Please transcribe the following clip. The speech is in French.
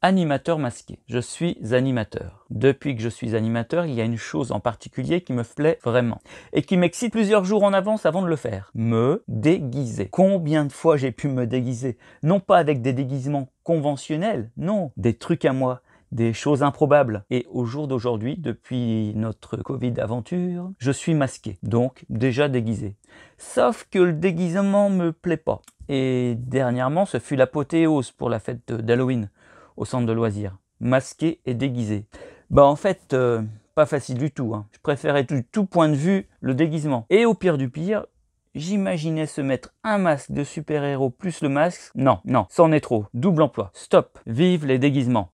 Animateur masqué. Je suis animateur. Depuis que je suis animateur, il y a une chose en particulier qui me plaît vraiment et qui m'excite plusieurs jours en avance avant de le faire. Me déguiser. Combien de fois j'ai pu me déguiser? Non pas avec des déguisements conventionnels, non, des trucs à moi, des choses improbables. Et au jour d'aujourd'hui, depuis notre Covid aventure, je suis masqué, donc déjà déguisé. Sauf que le déguisement me plaît pas. Et dernièrement, ce fut l'apothéose pour la fête d'Halloween au centre de loisirs, masqué et déguisé. Bah en fait, euh, pas facile du tout. Hein. Je préférais du tout point de vue le déguisement. Et au pire du pire, j'imaginais se mettre un masque de super-héros plus le masque. Non, non, c'en est trop. Double emploi. Stop. Vive les déguisements.